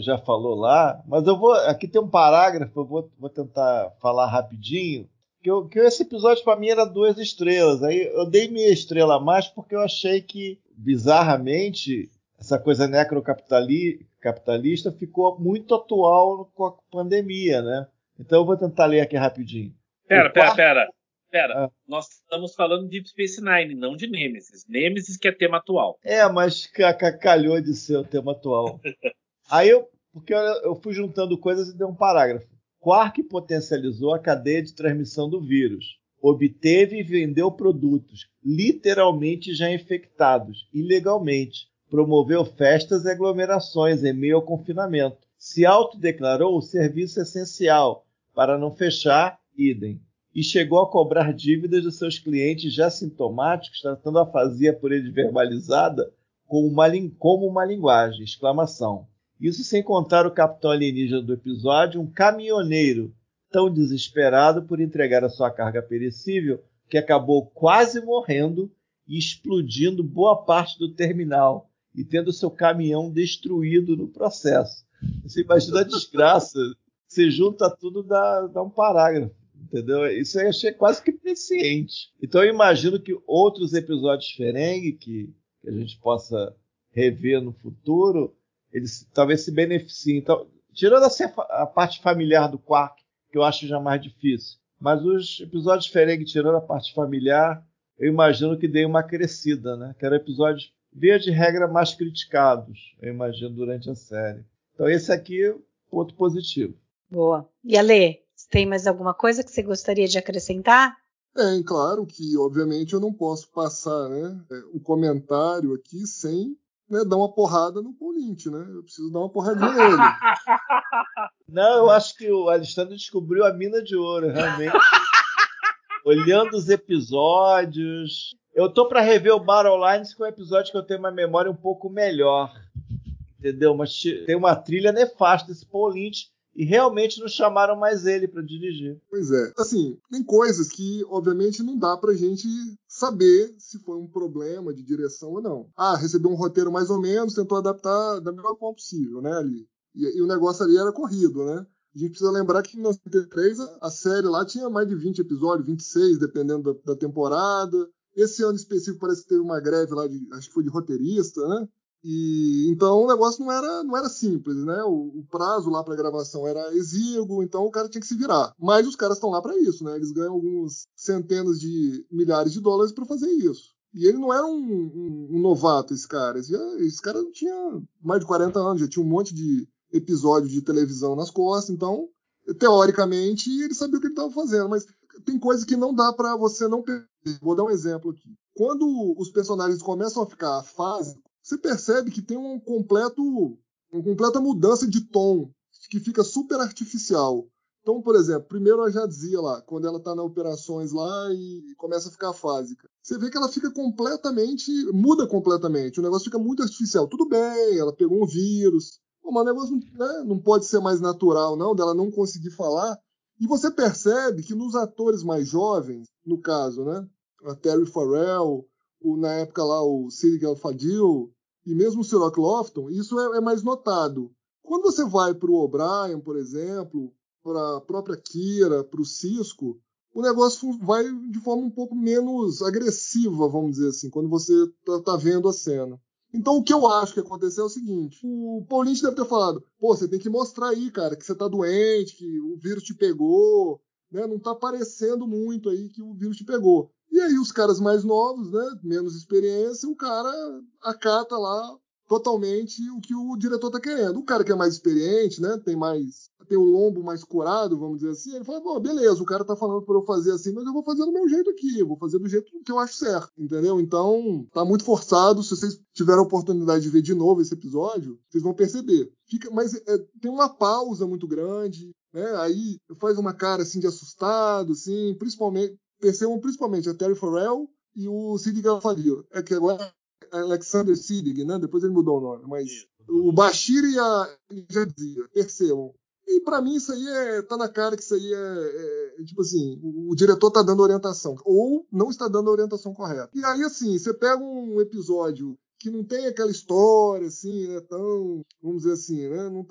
já falou lá, mas eu vou. Aqui tem um parágrafo, eu vou, vou tentar falar rapidinho. Que, eu, que esse episódio para mim era duas estrelas. Aí eu dei minha estrela a mais porque eu achei que, bizarramente, essa coisa necrocapitalista ficou muito atual com a pandemia, né? Então eu vou tentar ler aqui rapidinho. Pera, o pera, quarto... pera. Pera, ah. nós estamos falando de Deep Space Nine, não de Nemesis. Nemesis que é tema atual. É, mas calhou de ser o tema atual. Aí eu, porque eu fui juntando coisas e dei um parágrafo. Quark potencializou a cadeia de transmissão do vírus. Obteve e vendeu produtos, literalmente já infectados, ilegalmente. Promoveu festas e aglomerações em meio ao confinamento. Se autodeclarou o serviço essencial para não fechar, idem e chegou a cobrar dívidas de seus clientes já sintomáticos, tratando a fazia por eles verbalizada como uma, como uma linguagem, exclamação. Isso sem contar o capitão alienígena do episódio, um caminhoneiro tão desesperado por entregar a sua carga perecível que acabou quase morrendo e explodindo boa parte do terminal e tendo seu caminhão destruído no processo. Você imagina a desgraça. Você junta tudo, dá, dá um parágrafo entendeu? Isso eu achei quase que presciente. Então eu imagino que outros episódios Ferengue que, que a gente possa rever no futuro, eles talvez se beneficiem. Então, tirando a, a parte familiar do Quark, que eu acho já mais difícil, mas os episódios Ferengue, tirando a parte familiar, eu imagino que dei uma crescida, né? Que eram episódios, via de regra, mais criticados, eu imagino, durante a série. Então esse aqui é ponto positivo. Boa. E a Lê, tem mais alguma coisa que você gostaria de acrescentar? É, claro que, obviamente, eu não posso passar né, é, o comentário aqui sem né, dar uma porrada no Paul Lynch, né? Eu preciso dar uma porradinha nele. Não, eu acho que o Alexandre descobriu a mina de ouro, realmente. Olhando os episódios. Eu tô para rever o Battle Lines, que é um episódio que eu tenho uma memória um pouco melhor. Entendeu? Mas tem uma trilha nefasta desse Paul Lynch e realmente não chamaram mais ele para dirigir. Pois é. Assim, tem coisas que, obviamente, não dá pra gente saber se foi um problema de direção ou não. Ah, recebeu um roteiro mais ou menos, tentou adaptar da melhor forma possível, né, ali. E, e o negócio ali era corrido, né? A gente precisa lembrar que em 93 a série lá tinha mais de 20 episódios, 26, dependendo da, da temporada. Esse ano específico parece que teve uma greve lá de, acho que foi de roteirista, né? E então o negócio não era, não era simples, né? O, o prazo lá para gravação era exíguo, então o cara tinha que se virar. Mas os caras estão lá para isso, né? Eles ganham alguns centenas de milhares de dólares para fazer isso. E ele não era um, um, um novato, esse cara. Esse, esse, cara tinha mais de 40 anos, já tinha um monte de episódio de televisão nas costas, então, teoricamente, ele sabia o que ele estava fazendo. Mas tem coisa que não dá para você não perder. Vou dar um exemplo aqui. Quando os personagens começam a ficar afásicos, você percebe que tem um completo, uma completa mudança de tom, que fica super artificial. Então, por exemplo, primeiro ela já dizia lá, quando ela está nas operações lá e começa a ficar fásica. Você vê que ela fica completamente, muda completamente. O negócio fica muito artificial. Tudo bem, ela pegou um vírus. Mas o negócio né, não pode ser mais natural, não, dela não conseguir falar. E você percebe que nos atores mais jovens, no caso, né? A Terry Farrell, o, na época lá o Sirigal Fadil e mesmo o Sirok Lofton, isso é, é mais notado. Quando você vai para o O'Brien, por exemplo, para a própria Kira, para o Cisco, o negócio vai de forma um pouco menos agressiva, vamos dizer assim, quando você está tá vendo a cena. Então, o que eu acho que aconteceu é o seguinte: o Paulinho deve ter falado, pô, você tem que mostrar aí, cara, que você está doente, que o vírus te pegou, né? Não está parecendo muito aí que o vírus te pegou. E aí os caras mais novos, né, menos experiência, o cara acata lá totalmente o que o diretor está querendo. O cara que é mais experiente, né, tem mais tem o lombo mais curado, vamos dizer assim, ele fala, bom, beleza, o cara tá falando para eu fazer assim, mas eu vou fazer do meu jeito aqui, vou fazer do jeito que eu acho certo, entendeu? Então, tá muito forçado, se vocês tiverem a oportunidade de ver de novo esse episódio, vocês vão perceber. Fica, mas é, tem uma pausa muito grande, né? Aí faz uma cara assim de assustado, assim, principalmente percebam principalmente a Terry Farrell e o Sid Galafario. É que agora Alexander Siddig, né? Depois ele mudou o nome, mas o Bashir e a já dizia, percebam. E para mim isso aí é, tá na cara que isso aí é, é, é tipo assim, o, o, diretor tá dando orientação ou não está dando a orientação correta. E aí assim, você pega um episódio que não tem aquela história assim, né, tão, vamos dizer assim, né, não,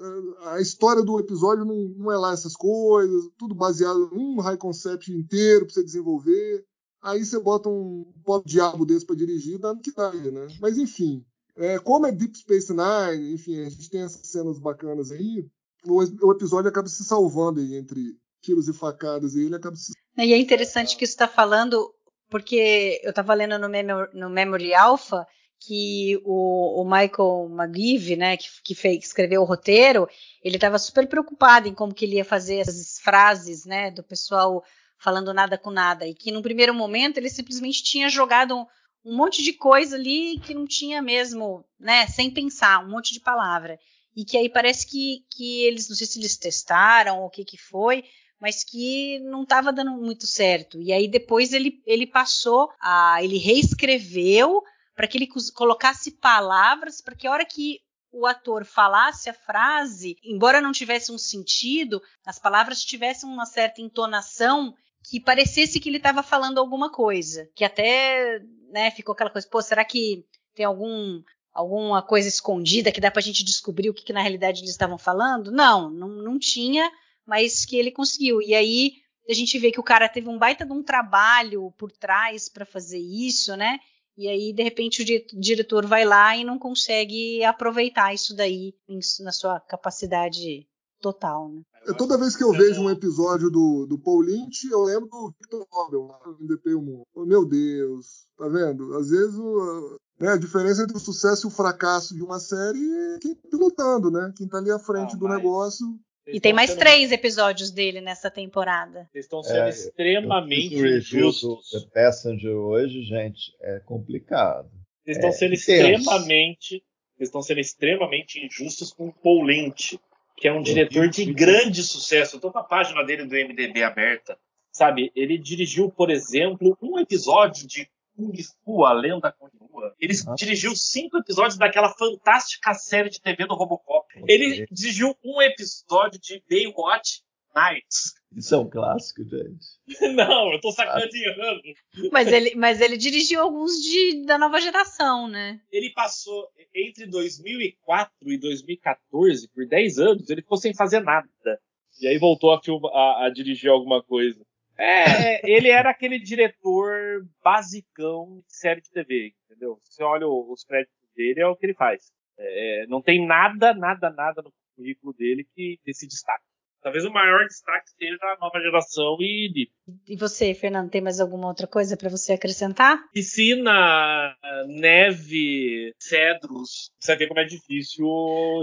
a história do episódio não, não, é lá essas coisas, tudo baseado num high concept inteiro para você desenvolver. Aí você bota um pobre diabo desse para dirigir, dá no que dá, né? Mas enfim, é, como é Deep Space Nine, enfim, a gente tem essas cenas bacanas aí, o, o episódio acaba se salvando aí entre tiros e facadas e ele acaba se... E é interessante que isso está falando, porque eu estava lendo no, no Memory Alpha que o, o Michael McGive, né, que, que, fez, escreveu o roteiro, ele estava super preocupado em como que ele ia fazer essas frases, né, do pessoal falando nada com nada, e que no primeiro momento ele simplesmente tinha jogado um, um monte de coisa ali que não tinha mesmo, né, sem pensar, um monte de palavra, e que aí parece que, que eles, não sei se eles testaram ou o que que foi, mas que não estava dando muito certo. E aí depois ele, ele passou a. ele reescreveu para que ele colocasse palavras para que a hora que o ator falasse a frase, embora não tivesse um sentido, as palavras tivessem uma certa entonação que parecesse que ele estava falando alguma coisa, que até, né, ficou aquela coisa, pô, será que tem algum alguma coisa escondida que dá para a gente descobrir o que, que, na realidade eles estavam falando? Não, não, não tinha, mas que ele conseguiu. E aí a gente vê que o cara teve um baita de um trabalho por trás para fazer isso, né? E aí, de repente, o diretor vai lá e não consegue aproveitar isso daí na sua capacidade total, né? É, toda vez que eu vejo um episódio do, do Paul Lynch, eu lembro do Victor Nobel, lá no DP Mundo. Oh, meu Deus, tá vendo? Às vezes o, né, a diferença entre o sucesso e o fracasso de uma série é quem tá pilotando, né? Quem tá ali à frente ah, do negócio e tem mais sendo... três episódios dele nessa temporada. Eles estão sendo é, extremamente injustos. The Passenger hoje, gente, é complicado. Eles estão é, sendo extremamente. Eles estão sendo extremamente injustos com o Paul Lynch, que é um diretor de grande sucesso. Eu tô com a página dele do MDB aberta. Sabe, ele dirigiu, por exemplo, um episódio de Kung Fu, a lenda continua. Ele ah. dirigiu cinco episódios daquela fantástica série de TV do Robocop. Ele dirigiu um episódio de Baywatch Nights. Isso é um clássico, gente. Não, eu tô sacaneando. Mas ele, mas ele dirigiu alguns de, da nova geração, né? Ele passou entre 2004 e 2014, por 10 anos, ele ficou sem fazer nada. E aí voltou a, a, a dirigir alguma coisa. É, ele era aquele diretor basicão de série de TV, entendeu? Você olha os créditos dele, é o que ele faz. É, não tem nada, nada, nada no currículo dele que, que se destaque. Talvez o maior destaque seja a nova geração e E você, Fernando, tem mais alguma outra coisa para você acrescentar? Piscina, neve, cedros. Você vê como é difícil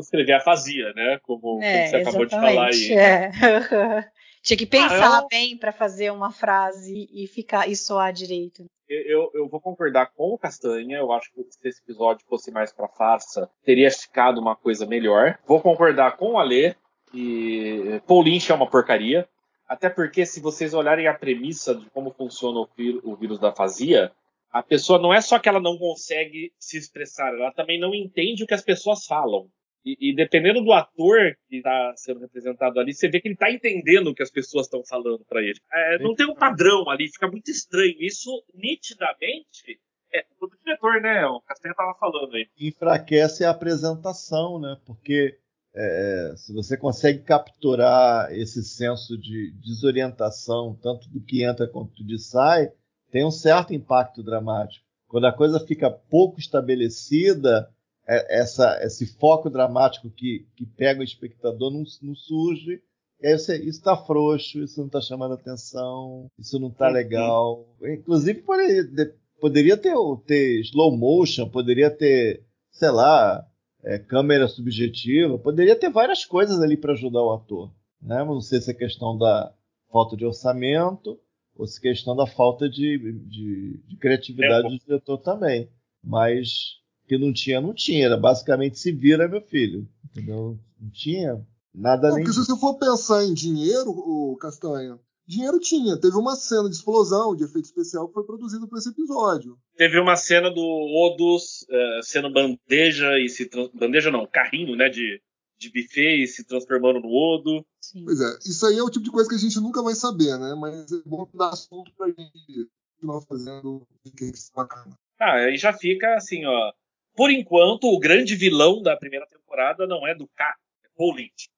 escrever a fazia, né? Como, é, como você acabou de falar aí. É. Tinha que pensar ah, eu... bem para fazer uma frase e ficar e soar direito. Eu, eu, vou concordar com o Castanha. Eu acho que se esse episódio fosse mais para farsa, teria ficado uma coisa melhor. Vou concordar com o Alê que Paul Lynch é uma porcaria. Até porque, se vocês olharem a premissa de como funciona o, o vírus da fazia, a pessoa não é só que ela não consegue se expressar, ela também não entende o que as pessoas falam. E, e, dependendo do ator que está sendo representado ali, você vê que ele está entendendo o que as pessoas estão falando para ele. É, não tem um padrão ali, fica muito estranho. Isso, nitidamente, é do diretor, né? O Castanha estava falando aí. Enfraquece a apresentação, né? Porque é, se você consegue capturar esse senso de desorientação, tanto do que entra quanto do que sai, tem um certo impacto dramático. Quando a coisa fica pouco estabelecida, é, essa, esse foco dramático que, que pega o espectador não, não surge. E aí você, isso está frouxo, isso não está chamando atenção, isso não está legal. Inclusive, poderia, poderia ter, ter slow motion, poderia ter, sei lá, é, câmera subjetiva, poderia ter várias coisas ali para ajudar o ator. Né? Não sei se é questão da falta de orçamento ou se é questão da falta de, de, de criatividade é, do diretor também. Mas que não tinha, não tinha. Era basicamente se vira, meu filho. Entendeu? Não tinha. Nada Não, além porque se você for pensar em dinheiro, o Castanha, dinheiro tinha. Teve uma cena de explosão, de efeito especial, que foi produzido para esse episódio. Teve uma cena do Odus eh, sendo bandeja e se bandeja não, carrinho, né, de, de buffet e se transformando no Odo. Sim. Pois é, isso aí é o tipo de coisa que a gente nunca vai saber, né? Mas é bom dar assunto pra gente continuar fazendo o que é bacana. Ah, aí já fica assim, ó. Por enquanto, o grande vilão da primeira temporada não é do K, é Paul Lynch.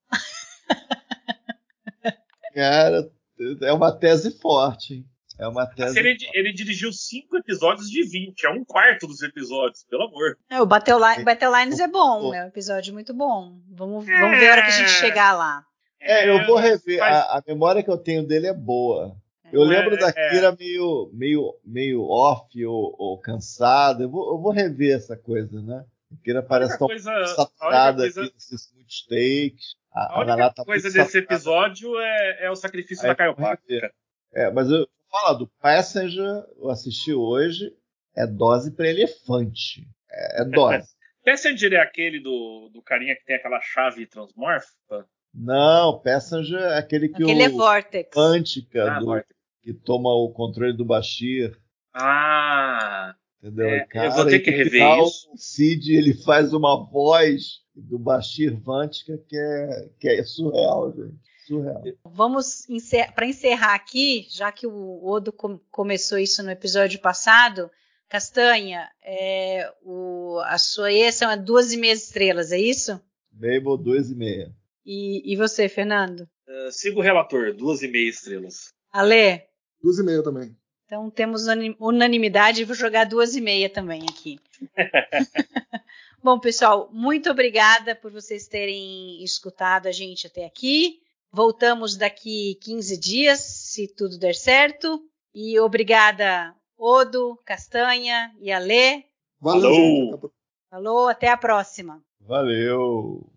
Cara, é uma tese forte, hein? É uma Mas tese. ele, ele dirigiu cinco episódios de 20, é um quarto dos episódios, pelo amor. É, o Battle, Li- Battle Lines é bom, Pô. é um episódio muito bom. Vamos, vamos ver a hora que a gente chegar lá. É, eu vou rever. Faz- A, a memória que eu tenho dele é boa. Eu Não lembro é- da é. Kira meio, meio, meio off ou, ou cansada. Eu vou, eu vou rever essa coisa, né? A Kira parece tão coisa- a saturada coisa- aqui nesses muitos takes. A Naná única tá coisa desse saturada. episódio é, é o sacrifício Aí da. Paca. É, mas eu vou falar do Passenger, eu assisti hoje, é dose para elefante. É, é dose. Passenger é aquele do, do carinha que tem aquela chave transmorfa? Não, Passenger é aquele que Aquele é o Vortex. Quântica, Ah, do- morta. que toma o controle do Bashir. Ah, Entendeu? É, Cara, eu vou ter e que rever final, isso. O Cid ele faz uma voz do Bashir Vantica que é, que é surreal, gente. Surreal. Vamos para encerrar aqui, já que o Odo com- começou isso no episódio passado. Castanha, é, o, a sua E são duas e meia estrelas, é isso? Babel 2,5. E, e você, Fernando? eh, siga o relator, duas e meia estrelas. Alê? Duas e meia também. Então temos unanimidade vou jogar duas e meia também aqui. Bom, pessoal, muito obrigada por vocês terem escutado a gente até aqui. Voltamos daqui 15 dias, se tudo der certo. E obrigada, Odo, Castanha e Alê. Valeu, Falou, até a próxima. Valeu!